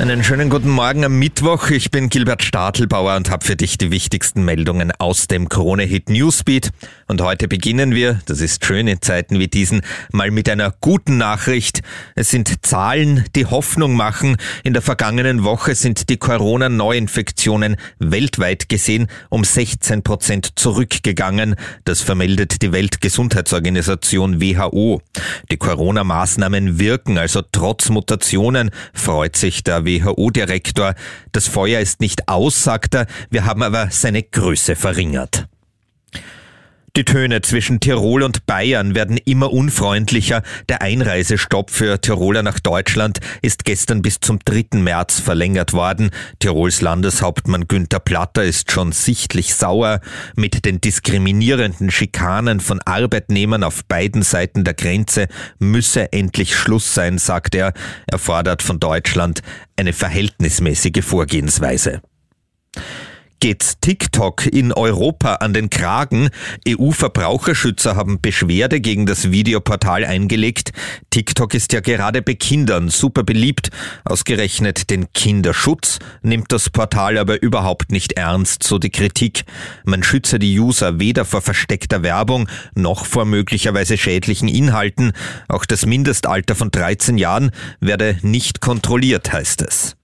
Einen schönen guten Morgen am Mittwoch. Ich bin Gilbert Stadelbauer und habe für dich die wichtigsten Meldungen aus dem Krone-Hit Newsbeat. Und heute beginnen wir, das ist schön in Zeiten wie diesen, mal mit einer guten Nachricht. Es sind Zahlen, die Hoffnung machen. In der vergangenen Woche sind die Corona-Neuinfektionen weltweit gesehen um 16 Prozent zurückgegangen. Das vermeldet die Weltgesundheitsorganisation WHO. Die Corona-Maßnahmen wirken also trotz Mutationen, freut sich der WHO-Direktor. Das Feuer ist nicht aus, sagt er, wir haben aber seine Größe verringert. Die Töne zwischen Tirol und Bayern werden immer unfreundlicher. Der Einreisestopp für Tiroler nach Deutschland ist gestern bis zum 3. März verlängert worden. Tirols Landeshauptmann Günther Platter ist schon sichtlich sauer. Mit den diskriminierenden Schikanen von Arbeitnehmern auf beiden Seiten der Grenze müsse endlich Schluss sein, sagt er. Er fordert von Deutschland eine verhältnismäßige Vorgehensweise geht TikTok in Europa an den Kragen. EU-Verbraucherschützer haben Beschwerde gegen das Videoportal eingelegt. TikTok ist ja gerade bei Kindern super beliebt. Ausgerechnet den Kinderschutz nimmt das Portal aber überhaupt nicht ernst, so die Kritik. Man schütze die User weder vor versteckter Werbung noch vor möglicherweise schädlichen Inhalten. Auch das Mindestalter von 13 Jahren werde nicht kontrolliert, heißt es.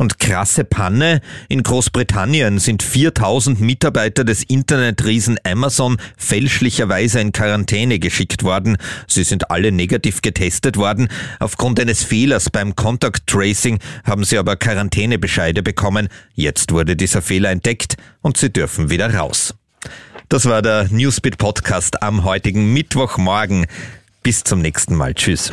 Und krasse Panne. In Großbritannien sind 4000 Mitarbeiter des Internetriesen Amazon fälschlicherweise in Quarantäne geschickt worden. Sie sind alle negativ getestet worden. Aufgrund eines Fehlers beim Contact Tracing haben sie aber Quarantänebescheide bekommen. Jetzt wurde dieser Fehler entdeckt und sie dürfen wieder raus. Das war der Newsbeat Podcast am heutigen Mittwochmorgen. Bis zum nächsten Mal. Tschüss.